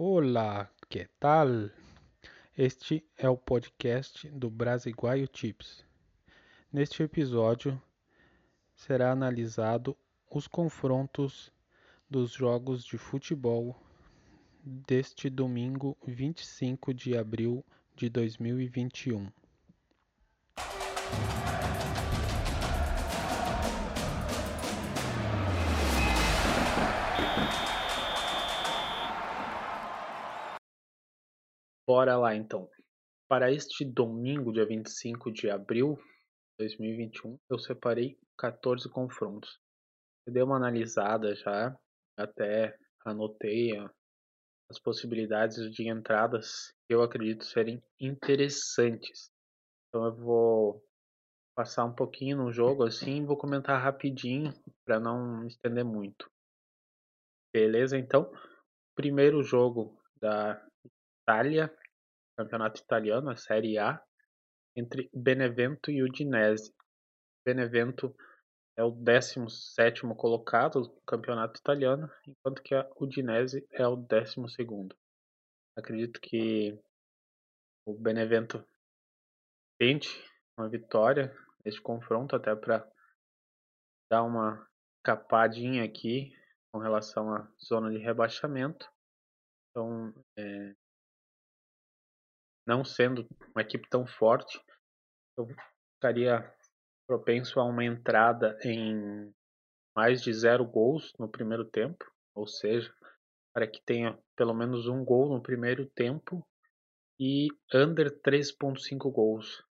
Olá, que tal? Este é o podcast do Brasiguaio Tips. Neste episódio será analisado os confrontos dos jogos de futebol deste domingo 25 de abril de 2021. Bora lá então. Para este domingo, dia 25 de abril de 2021, eu separei 14 confrontos. Eu dei uma analisada já, até anotei as possibilidades de entradas que eu acredito serem interessantes. Então eu vou passar um pouquinho no jogo assim, vou comentar rapidinho para não estender muito. Beleza? Então, primeiro jogo da Itália, campeonato italiano, a Série A, entre Benevento e Udinese. Benevento é o 17 colocado do campeonato italiano, enquanto que a Udinese é o 12. Acredito que o Benevento tente uma vitória neste confronto, até para dar uma capadinha aqui com relação à zona de rebaixamento. Então, é, não sendo uma equipe tão forte, eu ficaria propenso a uma entrada em mais de zero gols no primeiro tempo, ou seja, para que tenha pelo menos um gol no primeiro tempo e under 3.5 gols.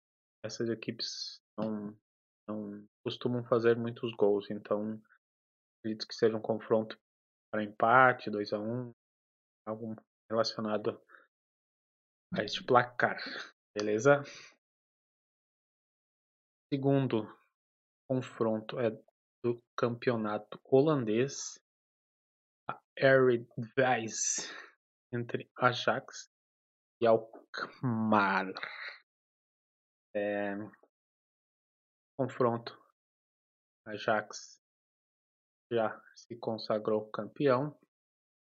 Essas equipes não, não costumam fazer muitos gols, então acredito que seja um confronto para empate, 2 a 1 algo relacionado a este placar, beleza? Segundo confronto é do campeonato holandês, a Eredivisie entre Ajax e Alkmaar. É, confronto Ajax já se consagrou campeão,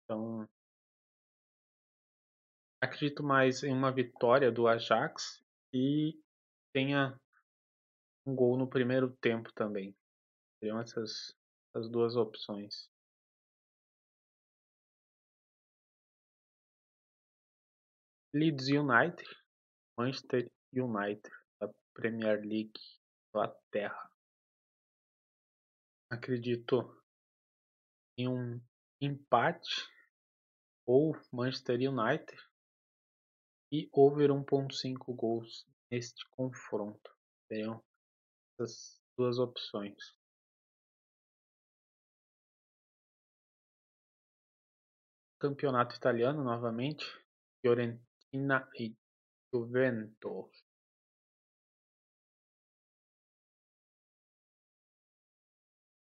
então acredito mais em uma vitória do Ajax e tenha um gol no primeiro tempo também. Seriam essas as duas opções. Leeds United, Manchester United da Premier League Inglaterra. Acredito em um empate ou Manchester United e over 1.5 gols neste confronto. Seriam essas duas opções. Campeonato italiano novamente, Fiorentina e Juventus.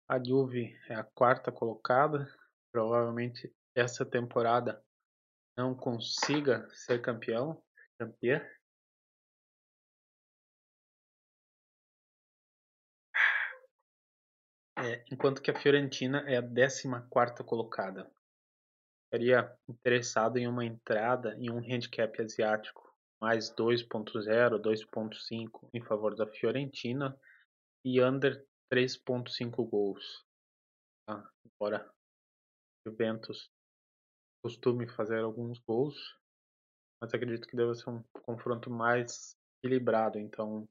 A Juve é a quarta colocada, provavelmente essa temporada não consiga ser campeão, campeã. É, enquanto que a Fiorentina é a 14 colocada. Estaria interessado em uma entrada em um handicap asiático mais 2.0, 2.5 em favor da Fiorentina e under 3.5 gols. Tá? Embora Juventus costume fazer alguns gols, mas acredito que deve ser um confronto mais equilibrado. Então,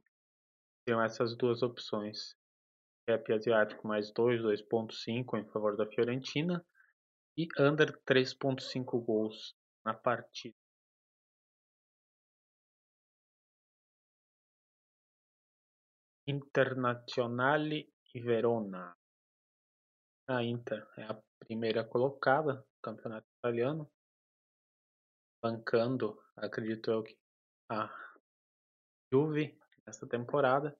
tem essas duas opções. Cap asiático mais 2, 2.5 em favor da Fiorentina e under 3.5 gols na partida. Internazionale e Verona. A Inter é a primeira colocada no campeonato italiano, bancando, acredito eu, a Juve nessa temporada,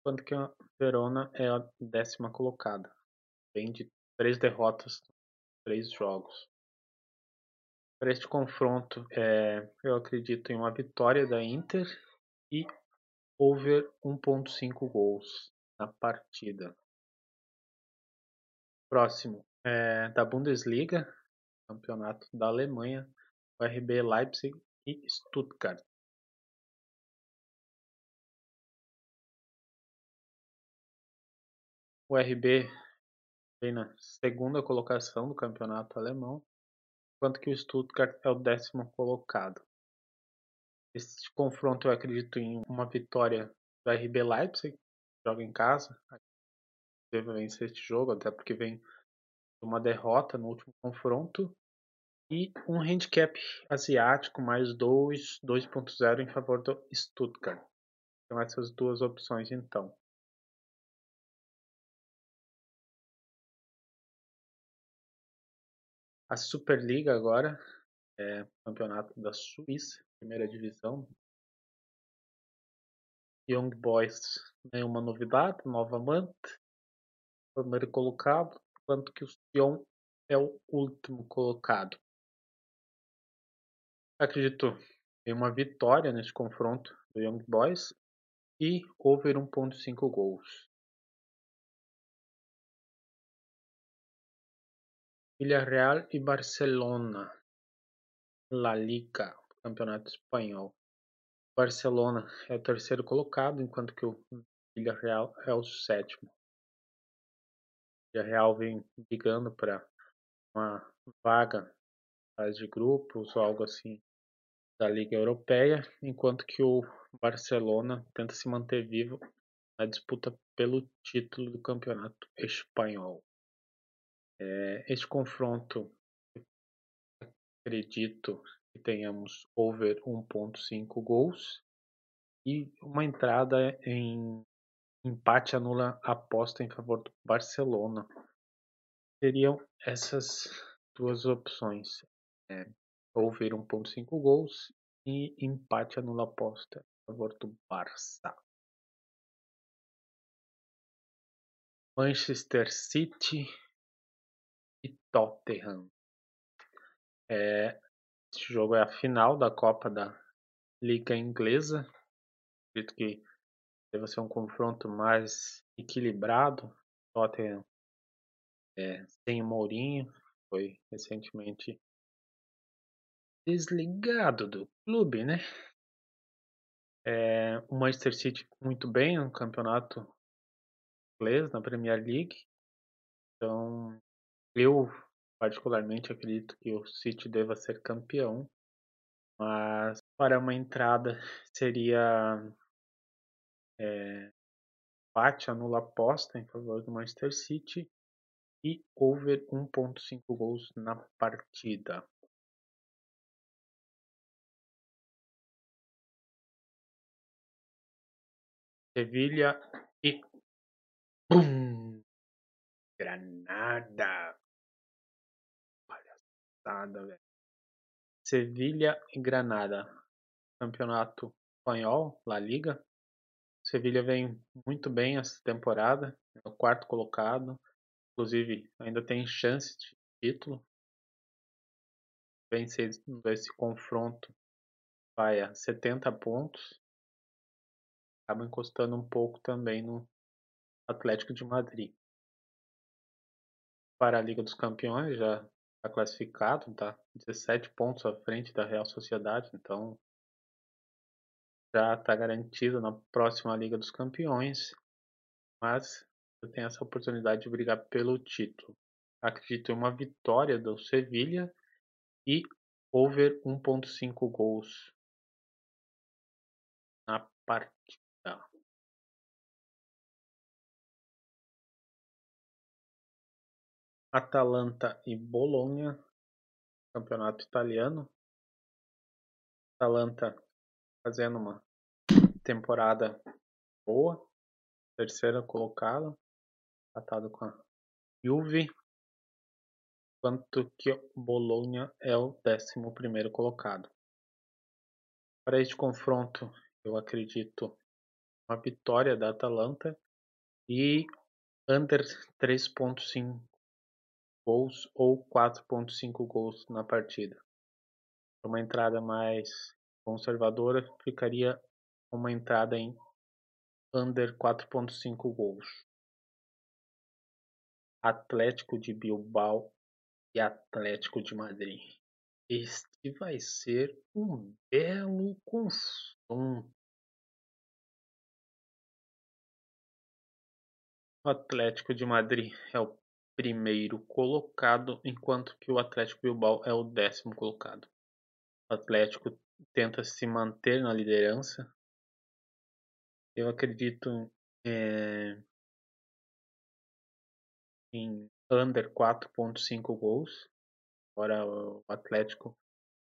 enquanto que a Verona é a décima colocada, vem de três derrotas, três jogos. Para este confronto, é, eu acredito em uma vitória da Inter e over 1.5 gols na partida. Próximo é da Bundesliga, campeonato da Alemanha, o RB Leipzig e Stuttgart. O RB vem na segunda colocação do campeonato alemão, enquanto que o Stuttgart é o décimo colocado. Este confronto eu acredito em uma vitória do RB Leipzig, joga em casa, deve vencer este jogo, até porque vem uma derrota no último confronto e um handicap asiático mais 2, 2.0 em favor do Stuttgart. Então essas duas opções então. A Superliga agora é campeonato da Suíça, primeira divisão. Young Boys nenhuma novidade, novamente. Primeiro colocado, enquanto que o Sion é o último colocado. Acredito em uma vitória neste confronto do Young Boys e over 1.5 gols. Villarreal e Barcelona. La Liga, Campeonato Espanhol. Barcelona é o terceiro colocado, enquanto que o Villarreal é o sétimo. O Villarreal vem brigando para uma vaga de grupos ou algo assim da Liga Europeia, enquanto que o Barcelona tenta se manter vivo na disputa pelo título do Campeonato Espanhol. É, este confronto, acredito que tenhamos over 1.5 gols e uma entrada em empate anula aposta em favor do Barcelona. Seriam essas duas opções. É, over 1.5 gols e empate anula aposta a favor do Barça. Manchester City e Tottenham. É, esse jogo é a final da Copa da Liga Inglesa. Acredito que deve ser um confronto mais equilibrado. Tottenham é, sem Mourinho, foi recentemente desligado do clube, né? É, o Manchester City muito bem no campeonato inglês, na Premier League. Então, eu particularmente acredito que o City deva ser campeão, mas para uma entrada seria é, empate, anula aposta em favor do Manchester City e over 1.5 gols na partida. Sevilha e Bum! Granada. Palhaçada, velho. Sevilha e Granada. Campeonato espanhol, La Liga. Sevilha vem muito bem essa temporada, é o quarto colocado. Inclusive, ainda tem chance de título. Vencer esse confronto vai a 70 pontos acaba encostando um pouco também no Atlético de Madrid. Para a Liga dos Campeões já está classificado, está 17 pontos à frente da Real Sociedade, então já está garantido na próxima Liga dos Campeões, mas tem essa oportunidade de brigar pelo título. Acredito em uma vitória do Sevilha e over 1.5 gols na partida. Atalanta e Bologna, campeonato italiano. Atalanta fazendo uma temporada boa, terceira colocada, empatado com a Juve, enquanto que o Bologna é o décimo primeiro colocado. Para este confronto, eu acredito uma vitória da Atalanta e under 3.5 gols ou 4.5 gols na partida. Uma entrada mais conservadora ficaria uma entrada em under 4.5 gols. Atlético de Bilbao e Atlético de Madrid. Este vai ser um belo confronto. O Atlético de Madrid é o primeiro colocado, enquanto que o Atlético Bilbao é o décimo colocado. O Atlético tenta se manter na liderança. Eu acredito é, em under 4.5 gols. Embora o Atlético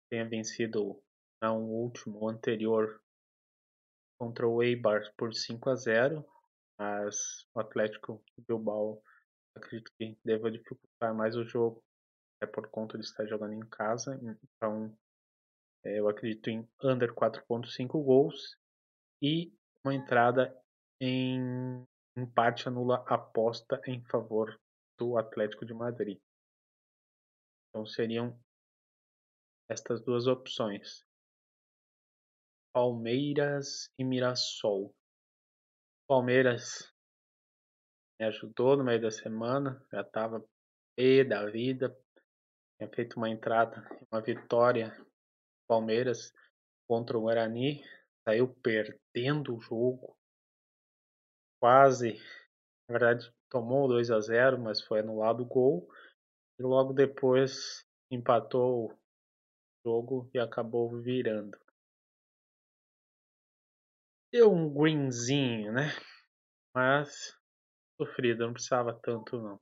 tenha vencido no último, o anterior, contra o Eibar por 5 a 0, mas o Atlético Bilbao acredito que deva dificultar mais o jogo, é por conta de estar jogando em casa, então eu acredito em under 4.5 gols e uma entrada em empate anula aposta em favor do Atlético de Madrid. Então seriam estas duas opções. Palmeiras e Mirassol. Palmeiras me ajudou no meio da semana, já estava pé da vida, tinha feito uma entrada, uma vitória Palmeiras contra o Guarani, saiu perdendo o jogo, quase, na verdade tomou 2 a 0, mas foi anulado o gol e logo depois empatou o jogo e acabou virando. Deu um greenzinho, né? Mas sofrido, não precisava tanto não.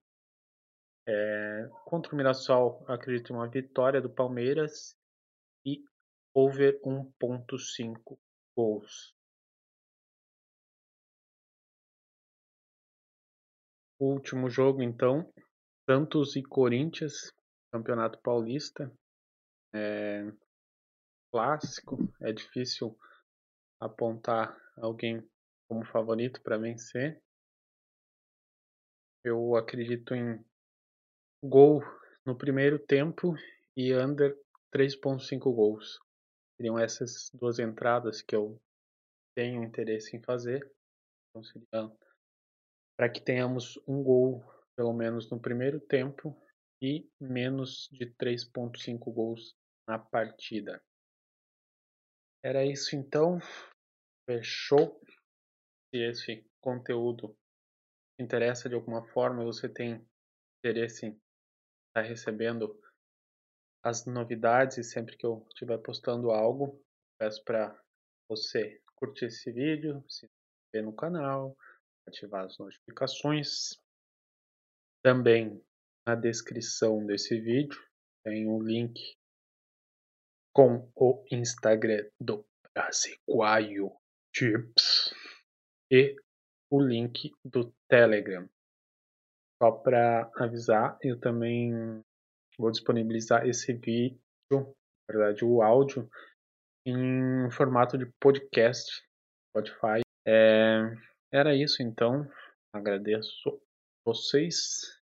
É, contra o Mirassol, acredito em uma vitória do Palmeiras e over 1.5 gols. Último jogo, então, Santos e Corinthians, Campeonato Paulista. É clássico, é difícil apontar alguém como favorito para vencer. Eu acredito em gol no primeiro tempo e under 3.5 gols. Seriam essas duas entradas que eu tenho interesse em fazer. Então seria para que tenhamos um gol pelo menos no primeiro tempo e menos de 3.5 gols na partida. Era isso então. Fechou. Se esse conteúdo interessa de alguma forma, você tem interesse em estar tá recebendo as novidades e sempre que eu estiver postando algo, peço para você curtir esse vídeo, se inscrever no canal, ativar as notificações. Também na descrição desse vídeo tem um link com o Instagram do Brasileiro Chips e o link do Telegram. Só para avisar, eu também vou disponibilizar esse vídeo, na verdade o áudio, em formato de podcast, Spotify. É, era isso então, agradeço vocês